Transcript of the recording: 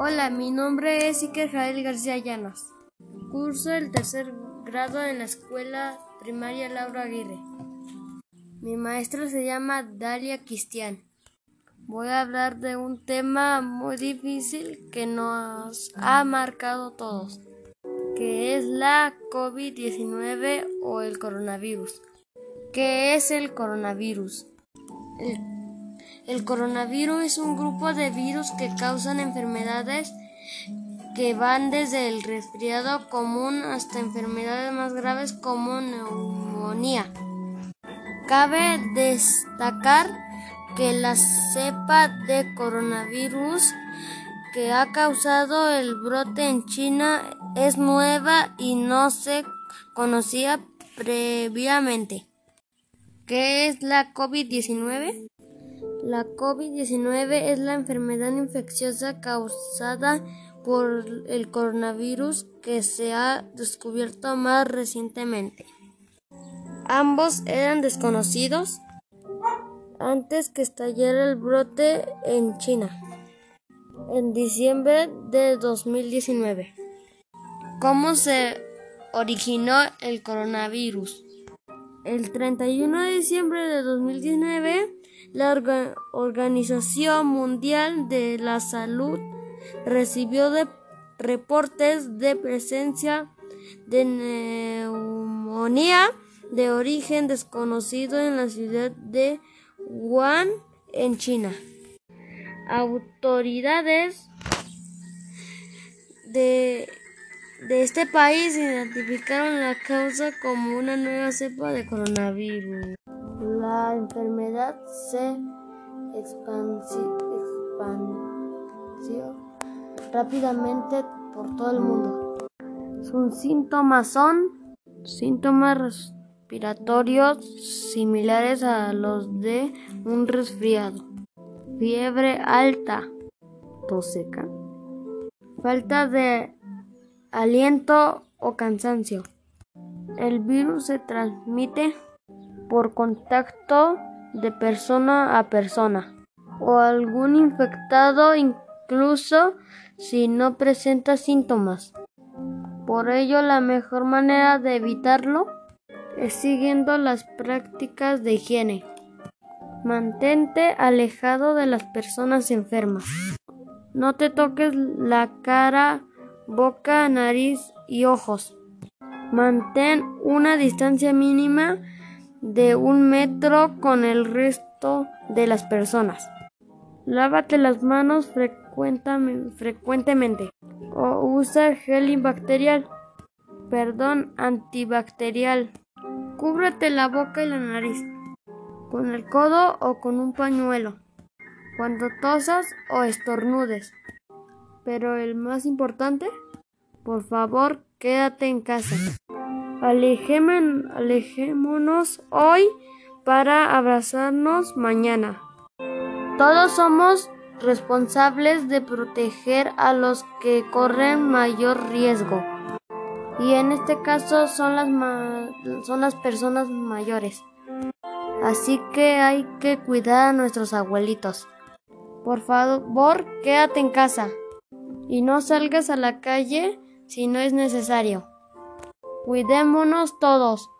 Hola, mi nombre es Iker Jael García Llanos. Curso el tercer grado en la escuela primaria Laura Aguirre. Mi maestra se llama Dalia Cristian. Voy a hablar de un tema muy difícil que nos ha marcado todos, que es la COVID-19 o el coronavirus. ¿Qué es el coronavirus? El, el, coronavirus es un grupo de virus que causan enfermedades que van desde el resfriado común hasta enfermedades más graves como neumonía. Cabe destacar que la cepa de coronavirus que ha causado el brote en China es nueva y no se conocía previamente. ¿Qué es la COVID-19? La COVID-19 es la enfermedad infecciosa causada por el coronavirus que se ha descubierto más recientemente. Ambos eran desconocidos antes que estallara el brote en China en diciembre de 2019. ¿Cómo se originó el coronavirus? El 31 de diciembre de 2019, la Organización Mundial de la Salud recibió de reportes de presencia de neumonía de origen desconocido en la ciudad de Wuhan, en China. Autoridades de, de este país identificaron la causa como una nueva cepa de coronavirus. La enfermedad se expansió rápidamente por todo el mundo. Sus síntomas son síntomas respiratorios similares a los de un resfriado, fiebre alta, tos seca, falta de aliento o cansancio. El virus se transmite por contacto de persona a persona o algún infectado incluso si no presenta síntomas. Por ello, la mejor manera de evitarlo siguiendo las prácticas de higiene. Mantente alejado de las personas enfermas. No te toques la cara, boca, nariz y ojos. Mantén una distancia mínima de un metro con el resto de las personas. Lávate las manos frecuentemente o usa gel antibacterial, perdón, antibacterial. Cúbrete la boca y la nariz con el codo o con un pañuelo cuando tosas o estornudes. Pero el más importante, por favor, quédate en casa. Alejémonos hoy para abrazarnos mañana. Todos somos responsables de proteger a los que corren mayor riesgo y en este caso son las, son las personas mayores. Así que hay que cuidar a nuestros abuelitos. Por favor, quédate en casa y no salgas a la calle si no es necesario. Cuidémonos todos.